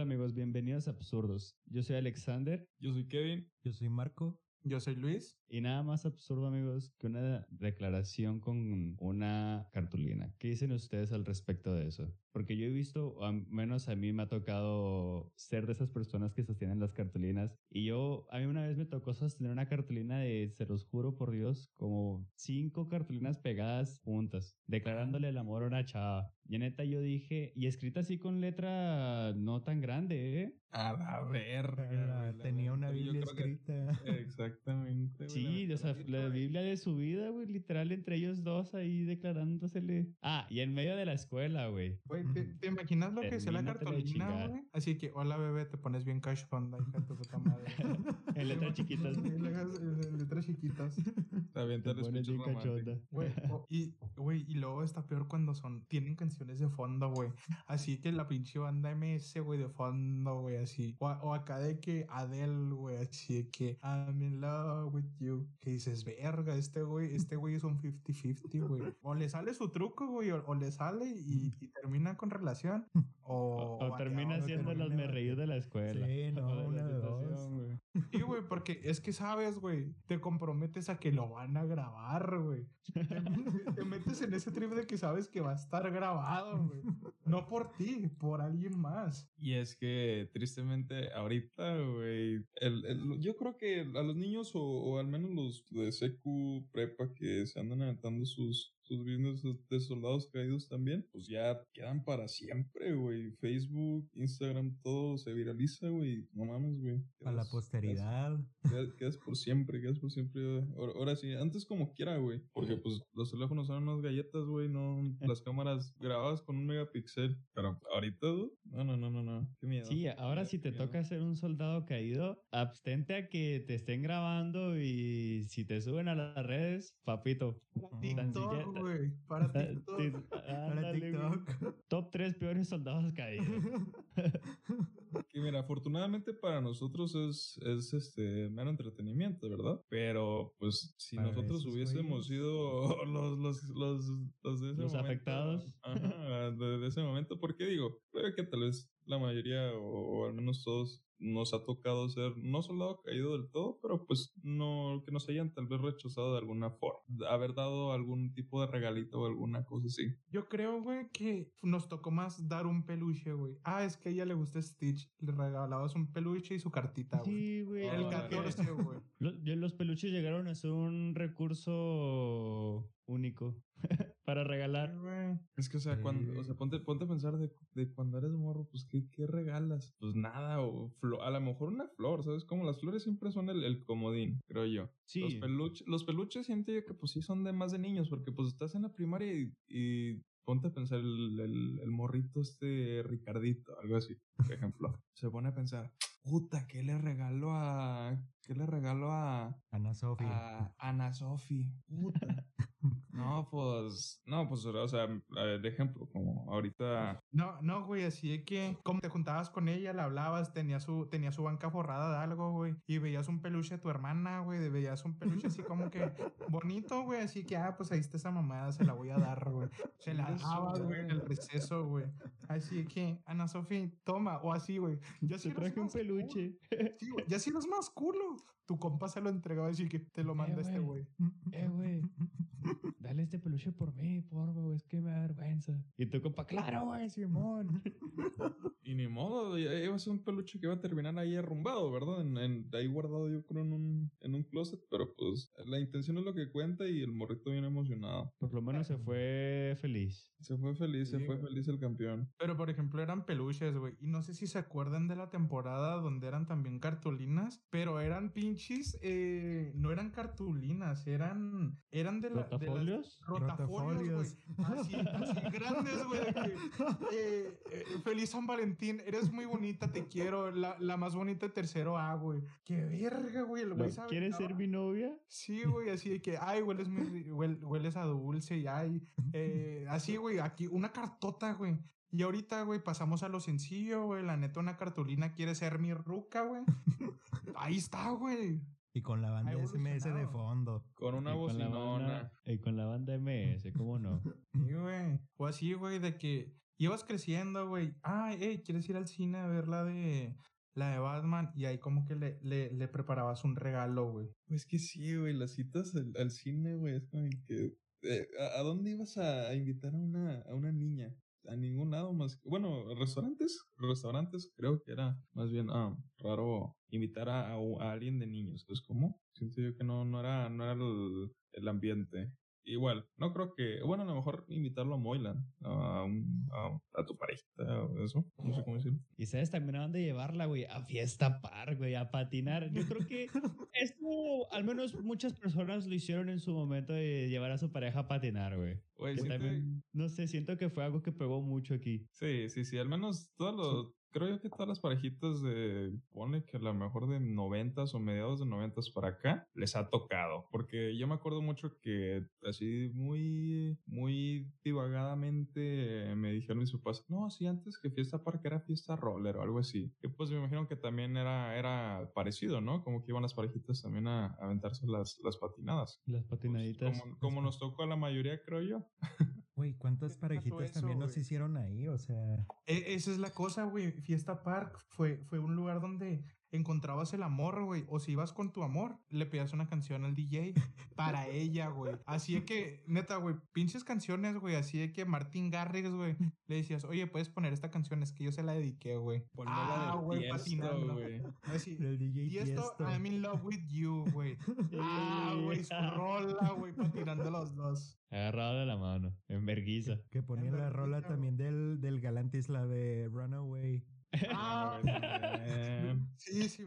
Hola amigos, bienvenidos a Absurdos. Yo soy Alexander. Yo soy Kevin. Yo soy Marco. Yo soy Luis. Y nada más absurdo amigos que una declaración con una cartulina. ¿Qué dicen ustedes al respecto de eso? Porque yo he visto, al menos a mí me ha tocado ser de esas personas que sostienen las cartulinas. Y yo, a mí una vez me tocó sostener una cartulina de, se los juro por Dios, como cinco cartulinas pegadas juntas, declarándole el amor a una chava. Y neta yo dije, y escrita así con letra no tan grande, ¿eh? A verga. Tenía una Biblia escrita. Exactamente. Sí, o sea, la Biblia de su vida, güey, literal entre ellos dos ahí declarándosele. Ah, y en medio de la escuela, güey. Güey, ¿te, te imaginas lo que es la chingar. güey? Así que, hola bebé, te pones bien cachonda, hija de tu puta madre. En letras chiquitas. En letras- en letras chiquitas. También Te te pones bien cachonda. Güey, y, güey, y luego está peor cuando son, tienen canciones de fondo, güey. Así que la pinche banda MS, güey, de fondo, güey, así. O, o acá de que Adele, güey, así de que I'm in love with you. Que dices, verga, este güey, este güey es un 50-50, güey. O le sale su truco, güey, o, o le sale y, y termina con relación. O, O, o termina siendo los me reí de la escuela. Sí, no, de una de dos. Sí, güey, porque es que sabes, güey, te comprometes a que lo van a grabar, güey. Te, te metes en ese trip de que sabes que va a estar grabado, güey. No por ti, por alguien más. Y es que tristemente ahorita, güey, el, el- yo creo que a los niños o, o al menos los de secu, prepa que se andan aventando sus sus videos de soldados caídos también, pues ya quedan para siempre, güey. Facebook, Instagram, todo se viraliza, güey. No mames, güey. Para la posteridad. Quedas, quedas por siempre, quedas por siempre. Ahora, ahora sí, antes como quiera, güey. Porque pues los teléfonos eran unas galletas, güey, no las cámaras grabadas con un megapíxel. Pero ahorita, güey, no, no, no, no, no. Qué miedo. Sí, ahora si te Qué miedo. toca ser un soldado caído, abstente a que te estén grabando y si te suben a las redes, papito. Tan güey. Para TikTok. Para. Top 3 peores soldados caídos. Que mira, afortunadamente para nosotros es, es este mero entretenimiento, ¿verdad? Pero pues si Para nosotros hubiésemos sido los, los, los, los de ese Los momento, afectados. Ajá, de, de ese momento, porque digo, puede que tal vez la mayoría o, o al menos todos nos ha tocado ser no soldado caído del todo, pero pues no que nos hayan tal vez rechazado de alguna forma, haber dado algún tipo de regalito o alguna cosa así. Yo creo, güey, que nos tocó más dar un peluche, güey. Ah, es que a ella le gusta Stitch. Le regalabas un peluche y su cartita, güey. Sí, güey. El Ah, porque 14, güey. Los, ya los peluches llegaron a ser un recurso único para regalar. güey. Es que, o sea, cuando, o Sí. sea, ponte, ponte a pensar de, de cuando eres morro, pues, ¿qué, qué regalas? Pues nada, o flo- a lo mejor una flor, ¿sabes? Como las flores siempre son el, el comodín, creo yo. Sí. Los, peluches, los peluches siento yo que, pues, sí son de más de niños, porque, pues, estás en la primaria y, y ponte a pensar el, el, el morrito este Ricardito, algo así, por ejemplo. Se pone a pensar, puta, ¿qué le regaló a... ¿Qué le regaló a... Ana Sofía. a Ana Sofi? Puta. No, pues, no, pues, o sea, eh, de ejemplo, como ahorita, No, no, güey, así de que como te juntabas con ella, le hablabas, tenía su, tenía su banca forrada de algo, güey, y veías un peluche de tu hermana, güey, de- veías un peluche así como que bonito, güey, así que, ah, pues ahí está esa mamada, se la voy a dar, güey. Se la dabas, güey, en el receso, güey. Así que, Ana Sofía, toma, o así, güey. Ya eres traje un peluche. Sí, güey, ya si eres más culo. Tu compa se lo entregaba así que te lo manda este güey. Eh, güey. Dale este peluche por mí, por favor, es que me da vergüenza. Y tu compa, claro, güey, Simón. y ni modo, iba a ser un peluche que iba a terminar ahí arrumbado, ¿verdad? En, en- ahí guardado yo creo en un, en un closet, pero pues la intención es lo que cuenta y el morrito bien emocionado. Por lo menos se fue feliz. Se fue feliz, se fue güey. feliz el campeón. Pero, por ejemplo, eran peluches, güey. Y no sé si se acuerdan de la temporada donde eran también cartulinas, pero eran pinches, eh, no eran cartulinas, eran, eran de la... de las- ¿Rotafolios? Rotafolios, güey. Así, así grandes, güey. eh, eh, feliz San Valentín, eres muy bonita, te quiero. La, la más bonita de tercero A, güey. Qué verga, güey. El güey ¿Quieres ser mi novia? Sí, güey, así de que, ay, hueles, muy, huel- hueles a dulce y ay, eh, así, güey, aquí, una cartota, güey. Y ahorita, güey, pasamos a lo sencillo, güey, la neta, una cartulina quiere ser mi ruca, güey. Ahí está, güey. Y con la banda SMS de fondo. Con una Y con bocinona. banda- Y con la banda MS, ¿cómo no? Sí, güey. O así, güey, de que ibas creciendo, güey. Ay, hey, ¿quieres ir al cine a ver la de la de Batman? Y ahí como que le, le, le preparabas un regalo, güey. Pues que sí, güey, las citas al, al cine, güey, es como que... eh, ¿a, a dónde ibas a, a invitar a una, a una niña? A ningún lado más. que- Bueno, restaurantes, restaurantes creo que era más bien ah, raro invitar a, a alguien de niños. Entonces, ¿cómo? Siento yo que no, no era, no era el, el ambiente. Igual, no creo que, bueno, a lo mejor invitarlo a Moyland, a, un- a, a tu parejita o eso, no sé cómo decirlo. Y sabes también a dónde llevarla, güey, a Fiesta Park, güey, a patinar. Yo creo que esto, al menos muchas personas lo hicieron en su momento de llevar a su pareja a patinar, güey. Güey, siento- también, no sé, siento que fue algo que pegó mucho aquí. Sí, sí, sí. Al menos todos los. Creo yo que todas las parejitas de. Pone que a lo mejor de noventas o mediados de noventas para acá les ha tocado. Porque yo me acuerdo mucho que así muy. Muy divagadamente me dijeron mis papás. No, sí, antes que fiesta parque era fiesta roller o algo así. Y pues me imagino que también era, era parecido, ¿no? Como que iban las parejitas también a, a aventarse las, las patinadas. Las Pues, patinaditas. como, como nos tocó a la mayoría, creo yo. Güey, ¿cuántas ¿Qué pasó parejitas eso, también nos hicieron ahí? O sea, E- esa es la cosa, güey. Fiesta Park fue, fue un lugar donde encontrabas el amor, güey. O si ibas con tu amor, le pedías una canción al DJ para ella, güey. Así de que, neta, güey, pinches canciones, güey. Así de que Martín Garrix, güey, le decías, oye, puedes poner esta canción, es que yo se la dediqué, güey. Ah, güey, patinando. güey. Así, el DJ y esto, Tiesto. I'm in love with you, güey. Ah, güey, su rola, güey, patinando los dos. Agarrado de la mano, en verguiza. Que ponían la rola también del, del Galantis, la de Runaway. Ah, Eh, Sí, sí,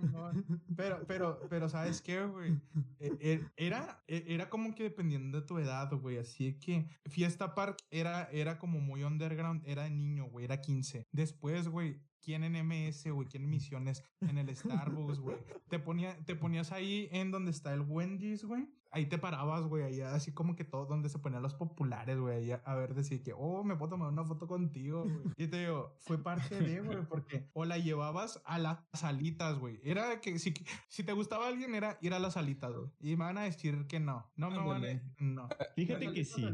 pero, pero, pero, ¿sabes qué, güey? E- e- Era, e- era como que dependiendo de tu edad, güey. Así que Fiesta Park era, era como muy underground, era de niño, güey, era 15. Después, güey, ¿quién en MS, güey? ¿Quién en Misiones? En el Starbucks, güey. Te, ponía, te ponías ahí en donde está el Wendy's, güey. Ahí te parabas, güey, ahí así como que todo donde se ponían los populares, güey, ahí a, a ver, decir que, oh, me puedo tomar una foto contigo, güey. Y te digo, fue parte de, güey, porque o la llevabas a las salitas, güey. Era que si, si te gustaba alguien, era ir a las salitas, güey. Y me van a decir que no. No me van a... No. Fíjate que sí.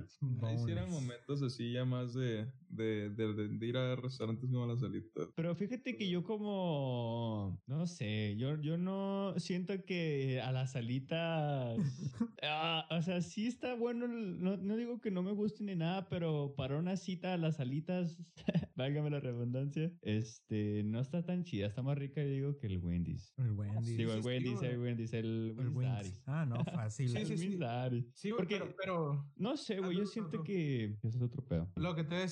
Ahí sí eran momentos así ya más de, de, de, de- de ir a restaurantes como a las salitas. Pero fíjate que yo como, no sé, yo, yo no siento que a las alitas, ah, o sea, sí está bueno, no, no digo que no me guste ni nada, pero para una cita a las alitas, válgame la redundancia, este, no está tan chida, está más rica, yo digo, que el Wendy's. El Wendy's. Digo, el Wendy's, el Wendy's, el el Wendy's. Ah, no, fácil. Sí, El sí, sí. Sí, Porque- pero, pero No sé, güey, Ah, yo no, siento no. que eso es otro pedo. Lo que te voy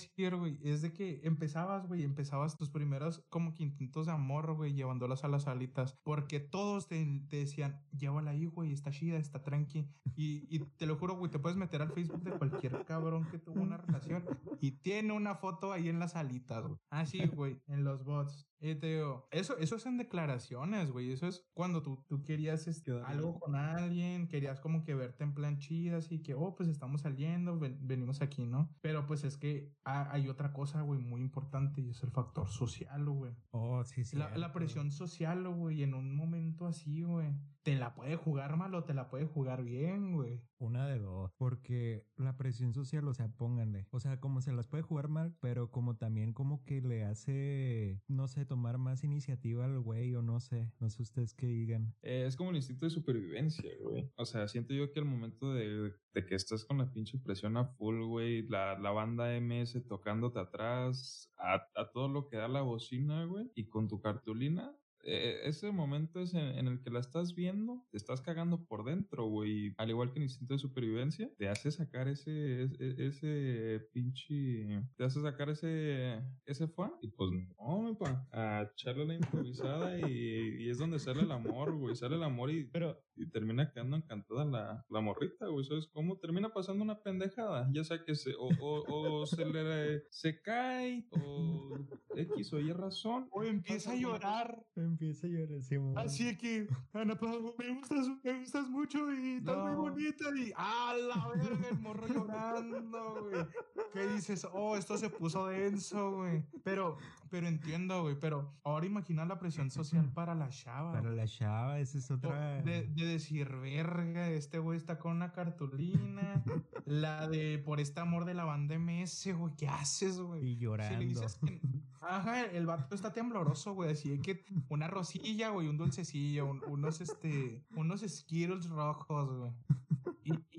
es de que empezabas, güey, empezabas tus primeros como que intentos de amor, güey, llevándolas a las alitas, porque todos te, te decían, llévala ahí, güey, está chida, está tranqui, y, y te lo juro, güey, te puedes meter al Facebook de cualquier cabrón que tuvo una relación y tiene una foto ahí en las alitas, güey. Así, güey, en los bots. Y te digo, eso, eso son declaraciones, güey. Eso es cuando tú, tú querías este, algo con alguien, querías como que verte en plan chida, así que, oh, pues estamos saliendo, ven- venimos aquí, ¿no? Pero pues es que ha- hay otra cosa, güey, muy importante y es el factor social, güey. Oh, sí, sí. La, la presión social, güey, en un momento así, güey, te la puede jugar mal o te la puede jugar bien, güey. Una de dos. Porque la presión social, o sea, pónganle. O sea, como se las puede jugar mal, pero como también como que le hace, no sé, tomar más iniciativa al güey o no sé. No sé ustedes qué digan. Eh, es como el instinto de supervivencia, güey. O sea, siento yo que al momento de, de que estás con la pinche presión a full, güey, la, la banda MS tocándote atrás, a, a todo lo que da la bocina, güey, y con tu cartulina, eh, ese momento es en, el que la estás viendo, te estás cagando por dentro, güey. Al igual que el instinto de supervivencia, te hace sacar ese, ese, ese pinche, te hace sacar ese, ese fan. Y pues no, mi pa, a echarle la improvisada y, y es donde sale el amor, güey. Sale el amor y, Pero y termina quedando encantada la, la morrita, güey. ¿Sabes cómo? Termina pasando una pendejada. Ya sea que se, o, o, o se le, se cae, o X o Y razón. O empieza a llorar. Empieza a llorar, Simón. Así de que, Ana me gustas, me gustas mucho y estás muy bonita. Y a la verga, el morro llorando, güey. ¿Qué dices? Oh, esto se puso denso, güey. Pero, pero entiendo, güey. Pero ahora imagina la presión social para la chava. Para la chava, esa es otra. De, de decir, verga, este güey está con una cartulina. la de por este amor de la banda MS, güey. ¿Qué haces, güey? Y Si llorando. le dices que. Ajá, el vato está tembloroso, güey. Así que una rosilla, güey, un dulcecillo, un- unos, este, unos Skittles rojos, güey.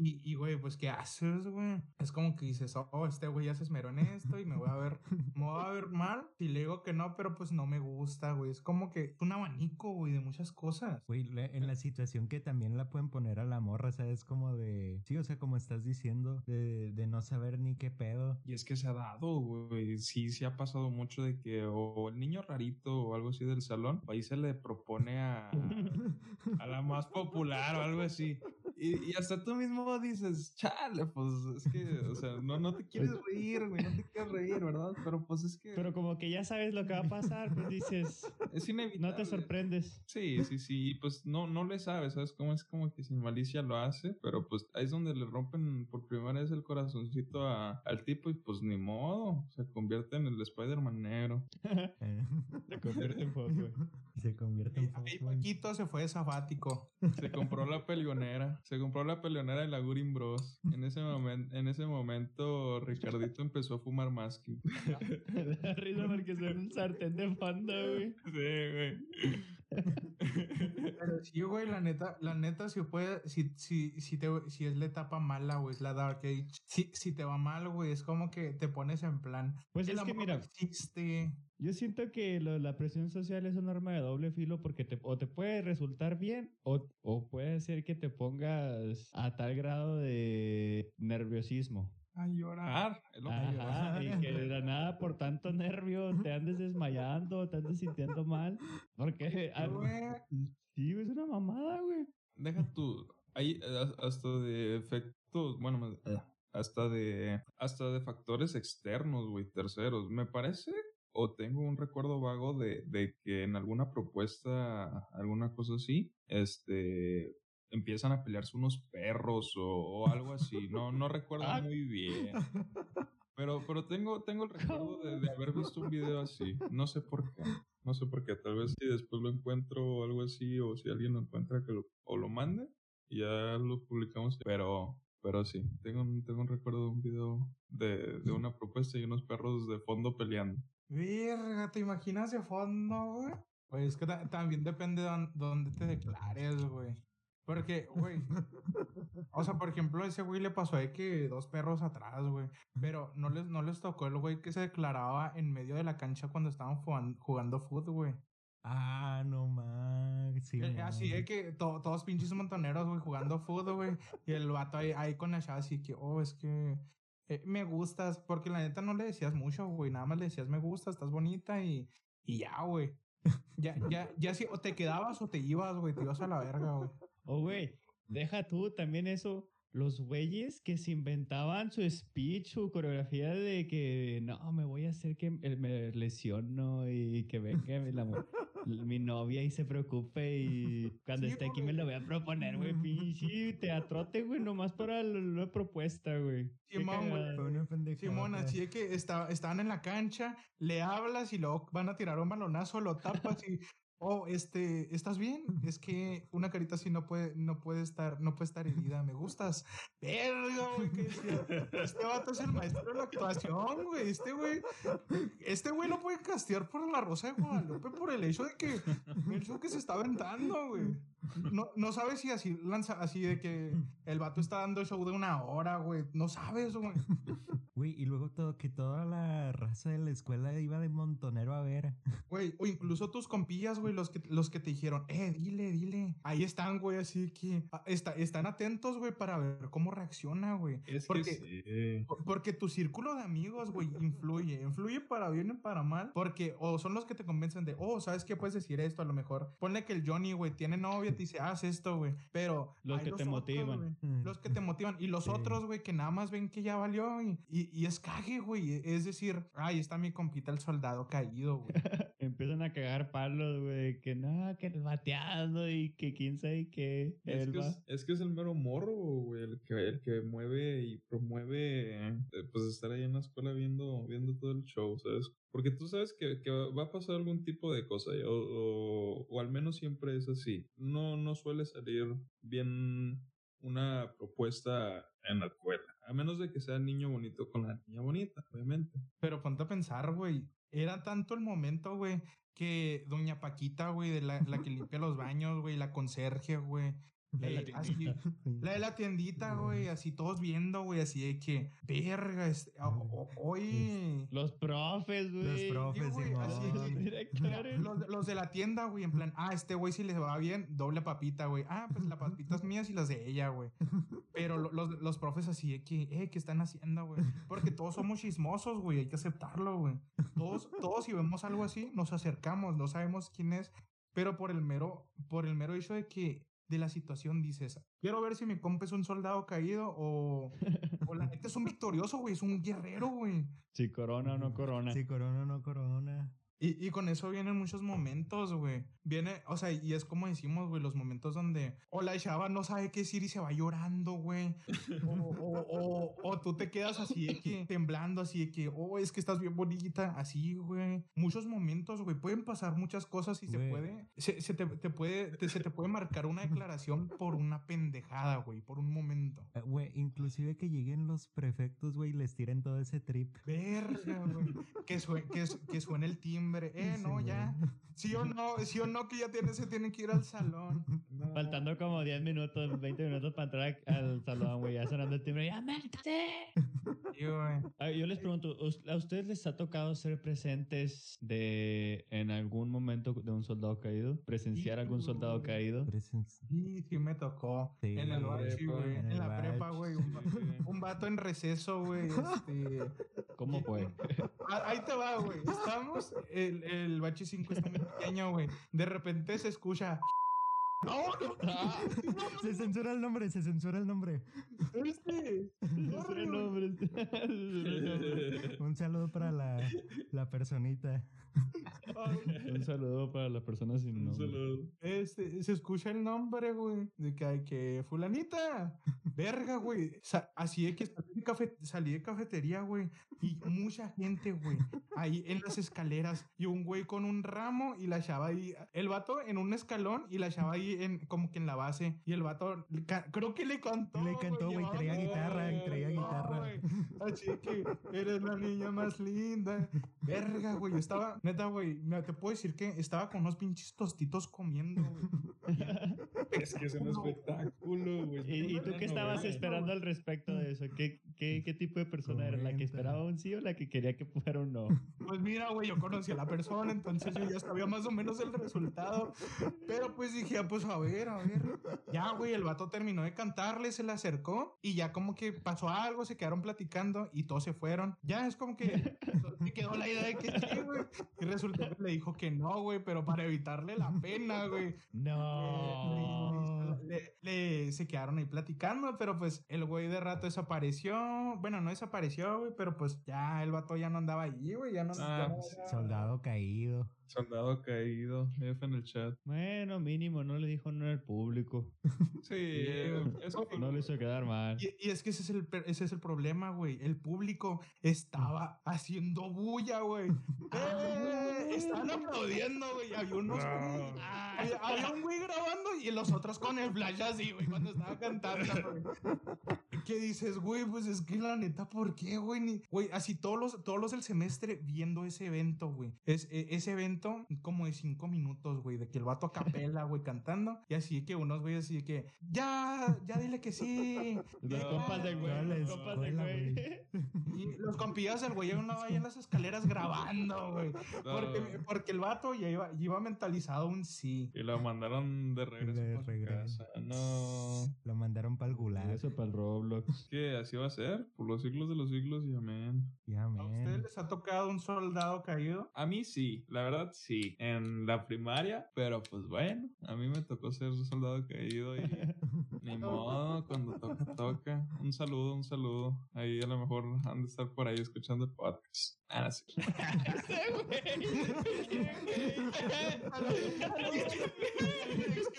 Y, güey, pues, ¿qué haces, güey? Es como que dices, oh, este güey ya se esmeró en esto y me voy a ver, me voy a ver mal. Y le digo que no, pero pues no me gusta, güey. Es como que un abanico, güey, de muchas cosas. Güey, en la situación que también la pueden poner a la morra, ¿sabes? Como de. Sí, o sea, como estás diciendo, de, de no saber ni qué pedo. Y es que se ha dado, güey. Sí, sí ha pasado mucho de que o el niño rarito o algo así del salón, ahí se le propone a, a la más popular o algo así. Y, y hasta tú mismo dices, chale, pues es que, o sea, no, no te quieres reír, güey, no te quieres reír, ¿verdad? Pero pues es que Pero como que ya sabes lo que va a pasar, pues dices, es inevitable. no te sorprendes. Sí, sí, sí, y pues no, no le sabes, ¿sabes? Como es como que sin malicia lo hace, pero pues ahí es donde le rompen por primera vez el corazoncito a- al tipo y pues ni modo, se convierte en el Spider-Man negro. Se convierte en foco. Se convierte en Ahí Fox, Paquito se fue de sabático. Se compró la peleonera, se compró la peleonera de la Gurin Bros. En ese momento, en ese momento Ricardito empezó a fumar más que... Me da risa porque son un sartén de fondo, güey. Sí, güey. Pero sí, güey, la neta, la neta, si puede, si, si, si, te, si es la etapa mala, güey, es la Dark Age. Si, si te va mal, güey, es como que te pones en plan. Pues el es que mira, no existe. Yo siento que lo- la presión social es un arma de doble filo porque te, o te puede resultar bien o, o puede ser que te pongas a tal grado de nerviosismo. A llorar. es lo que Ajá, y que de la nada por tanto nervio te andes desmayando, te andes sintiendo mal. Porque ah, sí, es una mamada, güey. Deja tú. Hay eh, hasta de efectos, bueno, eh, hasta de hasta de factores externos, güey, terceros. Me parece o tengo un recuerdo vago de, de que en alguna propuesta, alguna cosa así, este empiezan a pelearse unos perros o, o algo así. No, no recuerdo Ah. muy bien. Pero, pero tengo, tengo el recuerdo de, de haber visto un video así. No sé por qué. No sé por qué. Tal vez si después lo encuentro o algo así, o si alguien lo encuentra que lo, o lo mande, y ya lo publicamos. Pero, pero sí, tengo un, tengo un recuerdo de un video de, de una propuesta y unos perros de fondo peleando. Verga, ¿te imaginas de fondo, güey? Pues es que ta- también depende de dón- dónde te declares, güey. Porque, güey, o sea, por ejemplo, a ese güey le pasó de que dos perros atrás, güey. Pero no les, no les tocó el güey que se declaraba en medio de la cancha cuando estaban jugan- jugando fútbol, güey. Ah, no más. Sí, Eh, Así man. de que to- todos pinches montoneros, güey, jugando fútbol, güey. Y el vato ahí, ahí con la chava así que, oh, es que eh, me gustas. Porque la neta no le decías mucho, güey. Nada más le decías me gusta, estás bonita y, y ya, güey. Ya, ya, ya si o te quedabas o te ibas, güey. Te ibas a la verga, güey. O, güey, deja tú también eso. Los güeyes que se inventaban su speech, su coreografía de que no, me voy a hacer que me lesiono y que venga la mu- mi novia y se preocupe y cuando Sí, esté aquí me lo voy a proponer, güey. Pinche teatrote, güey, nomás para la, la propuesta, güey. Simón, güey. Simón, así de que está- estaban en la cancha, le hablas y luego van a tirar un balonazo, lo tapas y. Oh, este, ¿estás bien? Es que una carita así no puede, no puede estar, no puede estar herida. Me gustas. Verga, güey, decía, Este vato es el maestro de la actuación, güey. Este güey, este güey lo puede castear por la Rosa de Guadalupe por el hecho de que el show que se está aventando, güey. No, no sabes si así lanza, así de que el vato está dando show de una hora, güey. No sabes, güey. Güey, y luego todo, que toda la raza de la escuela iba de montonero a ver. Güey, o incluso tus compillas, güey, los que, los que te dijeron, eh, dile, dile. Ahí están, güey, así que ah, está, están atentos, güey, para ver cómo reacciona, güey. Es Porque- que sí. Por- Porque tu círculo de amigos, güey, influye. Influye para bien y para mal. Porque o son los que te convencen de, oh, ¿sabes qué? Puedes decir esto a lo mejor. Ponle que el Johnny, güey, tiene novia, te dice, haz esto, güey. Pero... Los que te otros, motivan. güey, Los que te motivan. Y los Sí. otros, güey, que nada más ven que ya valió. Y, y, y es cague, güey. Es decir, ay, está mi compita el soldado caído, güey. Empiezan a cagar palos, güey, que no, que el bateado y que quién sabe qué. Es que es, es que es el mero morro, güey, el que, el que mueve y promueve, eh, pues estar ahí en la escuela viendo, viendo todo el show, ¿sabes? Porque tú sabes que, que va a pasar algún tipo de cosa, o, o, o, al menos siempre es así. No, no suele salir bien una propuesta en la escuela, a menos de que sea el niño bonito con la niña bonita, obviamente. Pero ponte a pensar, güey, era tanto el momento, güey, que doña Paquita, güey, de la, la que limpia los baños, güey, la conserje, güey, la, de la, así, la de la tiendita, güey, así todos viendo, güey, así de que, verga, este, hoy. Los profes, güey. Los profes, güey, los, los, de la tienda, güey, en plan, ah, este güey si le va bien, doble papita, güey. Ah, pues la papita es mía y las de ella, güey. Pero los, los profes así de que, eh, ¿qué están haciendo, güey? Porque todos somos chismosos, güey, hay que aceptarlo, güey. Todos, todos si vemos algo así, nos acercamos, no sabemos quién es, pero por el mero, por el mero hecho de que de la situación dices, quiero ver si mi compa es un soldado caído o, o la neta es un victorioso, güey, es un guerrero, güey. Si corona o no corona. Si corona o no corona. Y, y, con eso vienen muchos momentos, güey. Viene, o sea, y es como decimos, güey, los momentos donde o la chava no sabe qué decir y se va llorando, güey. O, o, o, o, tú te quedas así de que temblando, así de que, oh, es que estás bien bonita, así, güey. Muchos momentos, güey. Pueden pasar muchas cosas y se puede, se, se te, te, puede, te, se te puede marcar una declaración por una pendejada, güey, por un momento. Eh, güey, inclusive que lleguen los prefectos, güey, y les tiren todo ese trip. Verga, güey. Que, suene, que, que suene el timbre eh, no, ya. Sí o no, sí o no que ya tiene, se tiene que ir al salón. Faltando como 10 minutos, 20 minutos para entrar al salón, güey, ya sonando el timbre, ¡ya métate! Yo les pregunto, ¿a ustedes les ha tocado ser presentes de en algún momento de un soldado caído? ¿Presenciar algún soldado caído? Sí, sí me tocó. en el bachi, güey. En, la prepa, güey. Un, vato en receso, güey. Este, ¿Cómo fue? Ahí te va, güey. Estamos el, el bachi 5 está muy pequeño, güey. De repente se escucha. No, no, Se censura el nombre, se censura el nombre. Este. el nombre. Un saludo para la, la personita. Un saludo para la persona sin nombre. Un saludo. Este, se escucha el nombre, güey. De que hay que. Fulanita. Verga, güey. así es que salí de, cafe, salí de cafetería, güey. Y mucha gente, güey. Ahí en las escaleras. Y un güey con un ramo y la chava ahí. El vato en un escalón y la chava ahí en, como que en la base. Y el vato, creo que le cantó. Le cantó, güey. Traía guitarra, traía guitarra. Así que eres la niña más linda. Verga, güey. Estaba, neta, güey. Te puedo decir que estaba con unos pinches tostitos comiendo, güey. Es que es un espectáculo, güey. ¿Y, tú qué estabas esperando al respecto de eso? ¿Qué, qué, qué tipo de persona era? ¿La que esperaba un sí o la que quería que fuera un no? Pues mira, güey, yo conocí a la persona, entonces yo ya sabía más o menos el resultado. Pero pues dije, ah, pues a ver, a ver. Ya, güey, el vato terminó de cantarle, se le acercó y ya como que pasó algo, se quedaron platicando y todos se fueron. Ya es como que me quedó la idea de que sí, güey. Y resultó que le dijo que no, güey, pero para evitarle la pena, güey. No. Le, se quedaron ahí platicando, pero pues el güey de rato desapareció. Bueno, no desapareció, güey, pero pues ya el vato ya no andaba ahí, güey. Ya no. Ah, pues, Soldado caído. Soldado caído, F en el chat. Bueno, mínimo, no le dijo no al público. Sí, eh, eso no le hizo quedar mal. Y, es que ese es el, ese es el problema, güey. El público estaba haciendo bulla, güey. ¡Eh! Estaban aplaudiendo, güey. Había unos. Había, un güey grabando y los otros con el flash así, güey, cuando estaba cantando, güey. ¿Qué dices, güey? Pues es que la neta, ¿por qué, güey? Güey, así todos los, todos los del semestre viendo ese evento, güey. Es, e, ese evento como de cinco minutos, güey, de que el vato a capela, güey, cantando. Y así que unos güeyes así que, ya, ya dile que sí. Los compas del güey, los compas del güey. Y los compillas del güey uno ahí en las escaleras grabando, güey. Porque, porque el vato ya iba, iba mentalizado un sí. Y lo mandaron de regreso. De regreso. No. Lo mandaron para el gulag. Eso para el ¿Qué? ¿Así va a ser? Por los siglos de los siglos y amén. Y amén. ¿A ustedes les ha tocado un soldado caído? A mí sí, la verdad sí, en la primaria, pero pues bueno, a mí me tocó ser soldado caído y ni modo, cuando toca, toca. Un saludo, un saludo. Ahí a lo mejor han de estar por ahí escuchando el podcast. Ah, sí.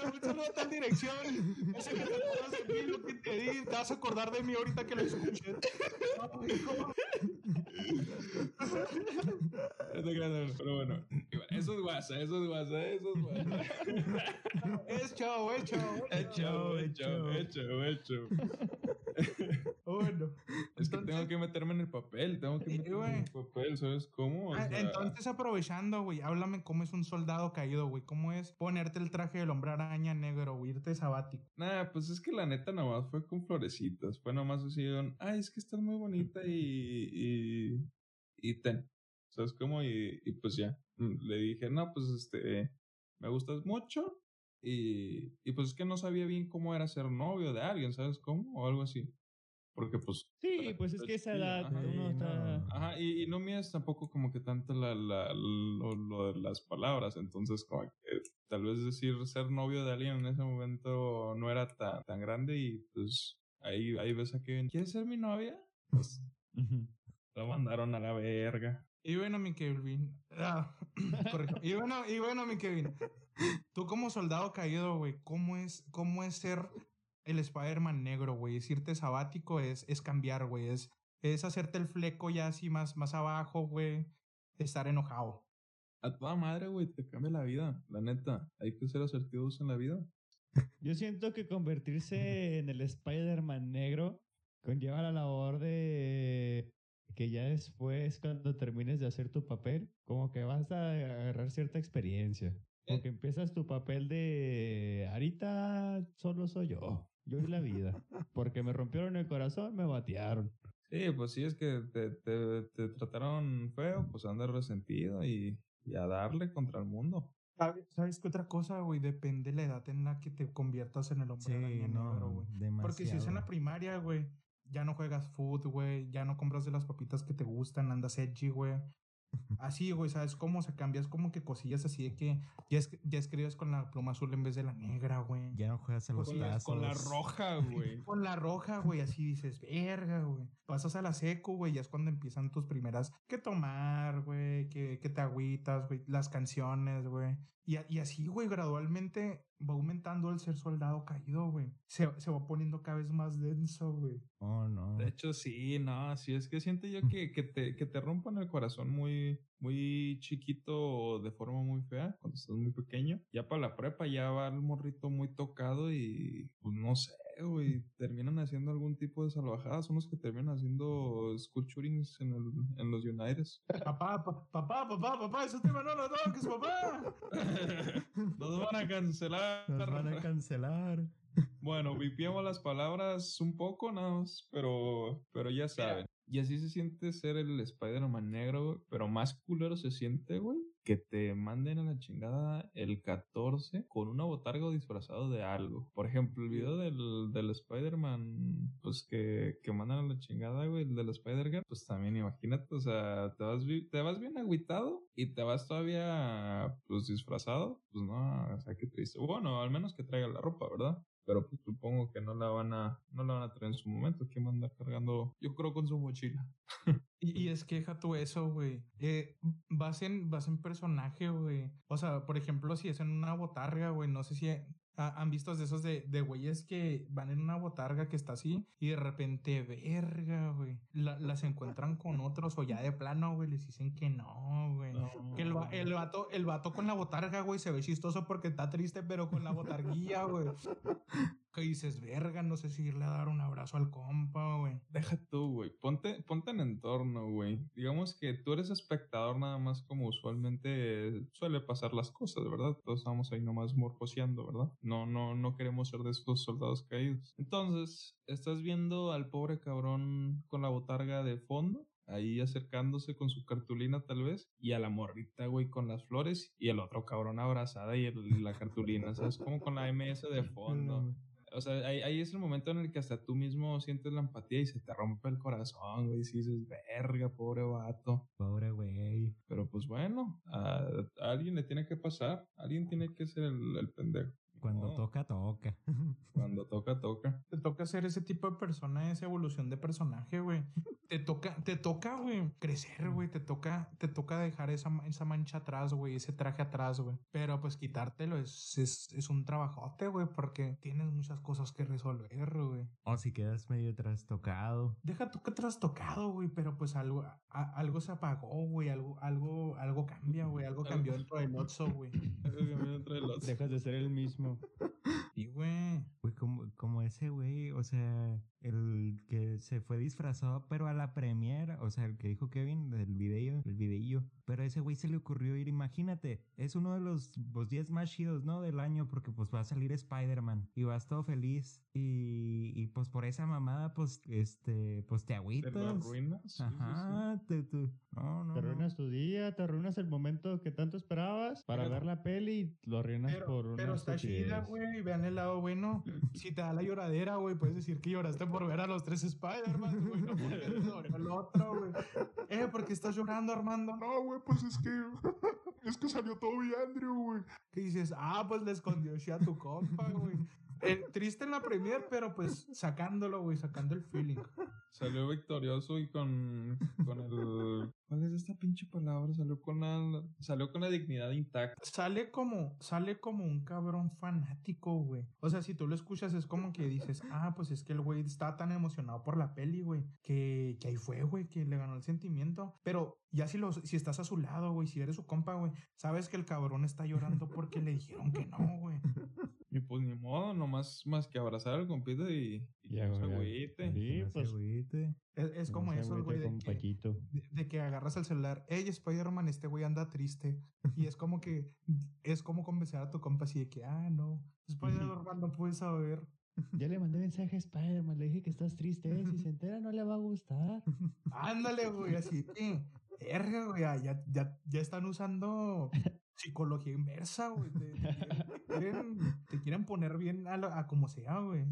Un saludo a tal dirección. Ese que te. Te vas a acordar de mí ahorita que lo escuches. Pero bueno, eso es guasa, eso es guasa, eso es guasa. Es show, es show. Es show, es show, es show, es show. Bueno. Es que tengo que meterme en el papel, tengo que meterme en el papel, ¿sabes cómo? O Ah, sea, Entonces, aprovechando, güey, háblame cómo es un soldado caído, güey. ¿Cómo es ponerte el traje del hombre araña negro, güey? Irte sabático. Nah, pues es que la neta nomás fue con florecitas. Fue nomás así, un, ay, es que estás muy bonita y, y, y ten. ¿Sabes cómo? Y, y pues ya. Le dije, no, pues este, me gustas mucho. Y, y pues es que no sabía bien cómo era ser novio de alguien, ¿sabes cómo? O algo así. Porque pues... Sí, pues es que esa edad ajá. uno está... no. Ajá, y, y no mías tampoco como que tanto la, la, lo, lo de las palabras, entonces como que tal vez decir ser novio de alguien en ese momento no era tan, tan grande y pues ahí, ahí ves a Kevin, ¿quieres ser mi novia? Pues mandaron a la verga. Y bueno, mi Kevin. Ah. Y bueno, y bueno, mi Kevin. Tú como soldado caído, güey, ¿cómo es, cómo es ser el Spider-Man negro, güey? Es irte sabático, es, es cambiar, güey. Es, es hacerte el fleco ya así más, más abajo, güey. Estar enojado. A toda madre, güey, te cambia la vida, la neta. Hay que ser asertivos en la vida. Yo siento que convertirse en el Spider-Man negro conlleva la labor de que ya después, cuando termines de hacer tu papel, como que vas a agarrar cierta experiencia. Como que empiezas tu papel de ahorita solo soy yo, yo y la vida. Porque me rompieron el corazón, me batearon. Sí, pues sí, es que te, te, te trataron feo, pues andas resentido y, y a darle contra el mundo. ¿Sabes, ¿Sabes qué otra cosa, güey? Depende de la edad en la que te conviertas en el hombre Sí, negro, no, güey. Porque si es en la primaria, güey, ya no juegas foot, güey, ya no compras de las papitas que te gustan, andas edgy, güey. Así, güey, ¿sabes cómo? Se cambias como que cosillas así de que ya, es, ya escribes con la pluma azul en vez de la negra, güey. Ya no juegas a los Con la, con la tazos. roja, güey. Con la roja, güey, así dices, verga, güey. Pasas a la seco, güey, ya es cuando empiezan tus primeras que tomar, güey, que, que te agüitas, güey, las canciones, güey. Y, a- y así, güey, gradualmente va aumentando el ser soldado caído, güey. Se, se va poniendo cada vez más denso, güey. Oh, no. De hecho, sí, no, sí, es que siento yo que, que, te, que te rompan el corazón muy, muy chiquito o de forma muy fea cuando estás muy pequeño. Ya para la prepa ya va el morrito muy tocado y, pues no sé, güey, terminan haciendo algún tipo de salvajadas. Son los que terminan haciendo school shootings en, el, en los United. Papá, pa- papá, papá, papá, ese tema no lo toques, papá. Nos van a cancelar. Nos van a cancelar. Bueno, vipiamos las palabras un poco nada más, pero, pero ya saben. Y así se siente ser el Spider-Man negro, güey, pero más culero se siente, güey, que te manden a la chingada el 14 con una botarga o disfrazado de algo. Por ejemplo, el video del, del Spider-Man, pues que, que mandan a la chingada, güey, el del Spider-Man, pues también imagínate, o sea, te vas, te vas bien agüitado y te vas todavía, pues disfrazado, pues no, o sea, qué triste. Bueno, al menos que traiga la ropa, ¿verdad? Pero pues supongo que no la van a no la van a traer en su momento que va a andar cargando yo creo con su mochila Y, es que deja tú eso, güey. Eh, vas, en, vas en personaje, güey. O sea, por ejemplo, si es en una botarga, güey, no sé si han visto de esos de, de güeyes que van en una botarga que está así y de repente, verga, güey. la- las encuentran con otros o ya de plano, güey, les dicen que no, güey. Que el, el, vato, el vato con la botarga, güey, se ve chistoso porque está triste, pero con la botarguilla, güey. Que dices, verga, no sé si irle a dar un abrazo al compa, güey. deja tú güey ponte ponte en entorno güey digamos que tú eres espectador nada más como usualmente suele pasar las cosas verdad todos estamos ahí nomás morfoseando verdad no no no queremos ser de estos soldados caídos entonces estás viendo al pobre cabrón con la botarga de fondo ahí acercándose con su cartulina tal vez, y a la morrita, güey, con las flores, y el otro cabrón abrazada y el- la cartulina, ¿sabes? Como con la MS de fondo. O sea, ahí, ahí es el momento en el que hasta tú mismo sientes la empatía y se te rompe el corazón, güey, si dices, verga, pobre vato. Pobre güey. Pero pues bueno, a, a alguien le tiene que pasar, alguien tiene que ser el, el pendejo. Cuando toca, toca. Cuando toca, toca. Te toca ser ese tipo de persona, esa evolución de personaje, güey. Te toca, te toca, güey, crecer, güey. Te toca, te toca dejar esa, esa mancha atrás, güey, ese traje atrás, güey. Pero pues quitártelo es, es, es un trabajote, güey, porque tienes muchas cosas que resolver, güey. O si quedas medio trastocado. Deja tú que trastocado, güey, pero pues algo, a- algo se apagó, güey, algo, algo, algo cambia, güey, algo cambió dentro del Otso, güey. Entre los- Dejas de ser el mismo. Y, güey, Güey, como, como ese güey, o sea, el que se fue disfrazado, pero a la premiere, o sea, el que dijo Kevin del video, el videillo. Pero a ese güey se le ocurrió ir, imagínate, es uno de los, los días más chidos, ¿no? Del año, porque pues va a salir Spider-Man y vas todo feliz. Y, y pues por esa mamada, pues, este, pues te ¿Te agüitas. lo arruinas? Sí, sí, sí. Ajá, te, te- no, no, Te no. arruinas tu día, te arruinas el momento que tanto esperabas para Pero- ver la peli y lo arruinas Pero, por una pero está chida, güey. Vean el lado bueno. Si te da la lloradera, güey, puedes decir que lloraste por ver a los tres Spider-Man, güey. No te dolió el otro, güey. Eh, ¿por qué estás llorando, Armando? No, güey, pues es que. Es que salió todo bien, Andrew, güey. Que dices, ah, pues le escondió shit a tu compa, güey. Eh, triste en la premier, pero pues sacándolo, güey, sacando el feeling. Salió victorioso y con, con el... ¿Cuál es esta pinche palabra? Salió con la, salió con la dignidad intacta. Sale como, sale como un cabrón fanático, güey. O sea, si tú lo escuchas, es como que dices, ah, pues es que el güey está tan emocionado por la peli, güey, que, que ahí fue, güey, que le ganó el sentimiento. Pero ya si, los, si estás a su lado, güey, si eres su compa, güey, sabes que el cabrón está llorando porque le dijeron que no, güey. Y pues ni modo, nomás más que abrazar al compita y, y Ya, güey. Sí, pues. Es, es no como se eso, güey, de de, de que agarras el celular, hey, Spider-Man, este güey anda triste. Y es como que, es como convencer a tu compa así de que, ah, no, Spider-Man no puede saber. Ya le mandé mensaje a Spider-Man, le dije que estás triste, eh, si se entera no le va a gustar. Ándale, güey, así que, verga, güey, ya, ya, ya, ya están usando psicología inversa, güey. Te, te quieren, te quieren- te quieren poner bien a, lo- a como sea, güey.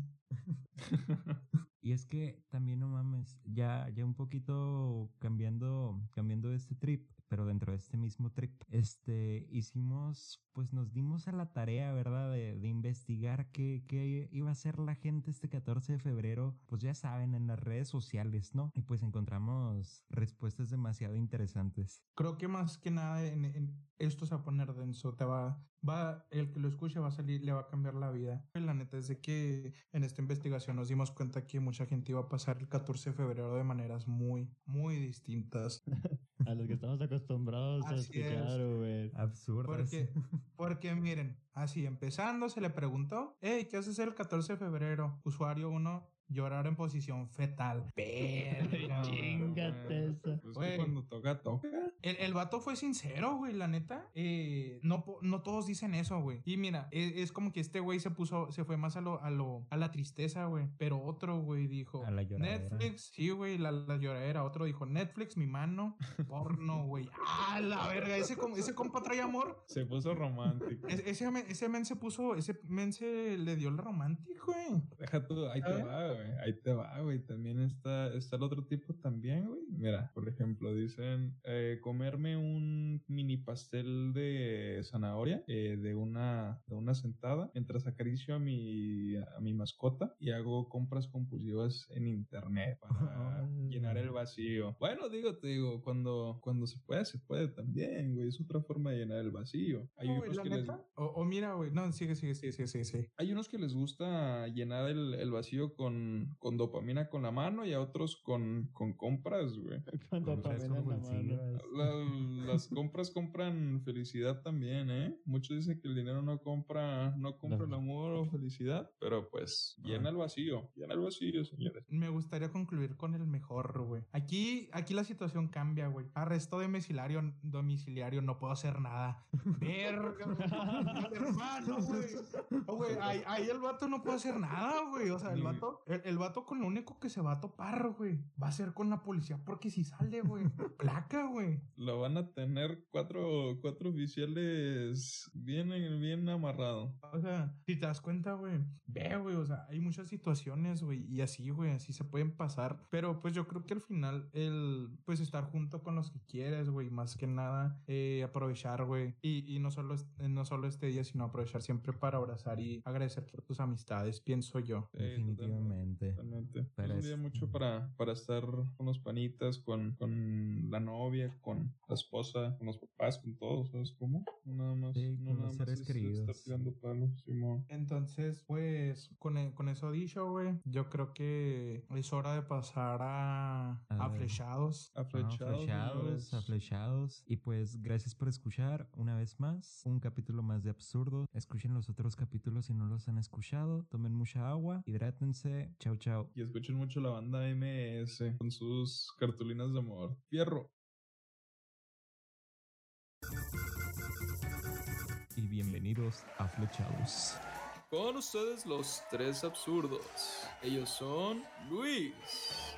Y es que también no mames, ya, ya un poquito cambiando, cambiando este trip, pero dentro de este mismo trip, este, hicimos, pues nos dimos a la tarea, ¿verdad? De, de investigar qué, qué iba a hacer la gente este 14 de febrero, pues ya saben, en las redes sociales, ¿no? Y pues encontramos respuestas demasiado interesantes. Creo que más que nada en, en- esto se va a poner denso, te va, va, el que lo escuche va a salir, le va a cambiar la vida. La neta es de que en esta investigación nos dimos cuenta que mucha gente iba a pasar el 14 de febrero de maneras muy, muy distintas. A los que estamos acostumbrados a Así es. escuchar, güey. Absurdas. Porque, porque miren, así empezando se le preguntó, hey, ¿qué haces el 14 de febrero? Usuario 1, llorar en posición fetal. Verga, güey. Chingate esa. Pues Güey. que cuando toca, toca. El, el vato fue sincero, güey, la neta. Eh, no, no todos dicen eso, güey. Y mira, e- es, como que este güey se puso, se fue más a lo, a lo, a la tristeza, güey. Pero otro, güey, dijo. A la lloradera. Netflix, sí, güey, la, la lloradera. Otro dijo, Netflix, mi mano, porno, güey. ¡Ah, la verga! Ese, ese compa trae amor. Se puso romántico. Es- ese, men- ese men se puso, ese men se le dio el romántico, güey. Deja tú, ahí te ¿Eh? va, güey. Ahí te va, güey. También está, está el otro tipo también, güey. Mira, por ejemplo, dicen eh, comerme un mini pastel de zanahoria eh, de una de una sentada mientras acaricio a mi a mi mascota y hago compras compulsivas en internet para llenar el vacío. Bueno, digo, te digo, cuando cuando se puede, se puede también, güey. Es otra forma de llenar el vacío. Hay No, unos que les. O, o mira, güey. No, sigue, sigue, sigue, sigue, sigue, sigue. hay unos que les gusta llenar el, el vacío con, con dopamina con la mano y a otros con, con compras, güey. Con dopamina en la mano. La- las compras compran felicidad también, ¿eh? Muchos dicen que el dinero no compra, no compra el amor o felicidad, pero pues llena el vacío, llena el vacío, señores. Me gustaría concluir con el mejor, güey. Aquí, aquí la situación cambia, güey. Arresto domiciliario, domiciliario, no puedo hacer nada. Verga, hermano, güey. Oh, güey, ahí, ahí el vato no puede hacer nada, güey. O sea, el vato, el, vato con lo único que se va a topar, güey, va a ser con la policía porque si sale, güey, placa, güey. Lo van a tener cuatro, cuatro oficiales bien, bien amarrado. O sea, si te das cuenta, güey, ve, güey, o sea, hay muchas situaciones, güey, y así, güey, así se pueden pasar. Pero pues yo creo que al final, el, pues estar junto con los que quieres, güey, más que nada, eh, aprovechar, güey. Y, y no, solo, es- no solo este día, sino aprovechar siempre para abrazar y agradecer por tus amistades, pienso yo. Sí, Definitivamente. Totalmente. Pero es un es- día mucho para, para estar con los panitas, con, con la novia, con la esposa, con los papás, con todos, ¿sabes cómo? Nada más. Sí, no nada más seres es queridos. Estar tirando palos, Simón. Entonces, pues, con, e- con eso dicho, güey, yo creo que es hora de pasar a, A a flechados. A flechados, Aflechados, señores. aflechados. Y pues gracias por escuchar una vez más un capítulo más de Absurdo. Escuchen los otros capítulos si no los han escuchado. Tomen mucha agua, hidrátense. Chao, chao. Y escuchen mucho la banda MS con sus cartulinas de amor. Fierro. Y bienvenidos a Flechados. Con ustedes los tres absurdos. Ellos son Luis,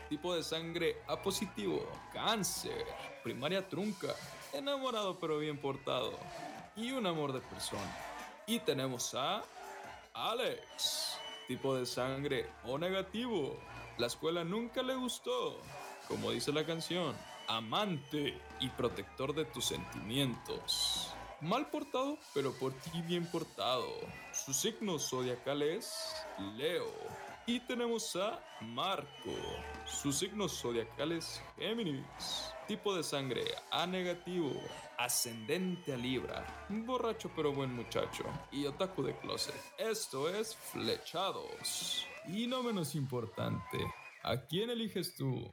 tipo de sangre A positivo, cáncer, primaria trunca, enamorado pero bien portado y un amor de persona. Y tenemos a Alex, tipo de sangre O negativo. La escuela nunca le gustó, como dice la canción, amante y protector de tus sentimientos. Mal portado, pero por ti bien portado. Su signo zodiacal es Leo. Y tenemos a Marco. Su signo zodiacal es Géminis. Tipo de sangre A negativo. Ascendente a Libra. Borracho pero buen muchacho. Y otaku de closet. Esto es Flechados. Y no menos importante, ¿a quién eliges tú?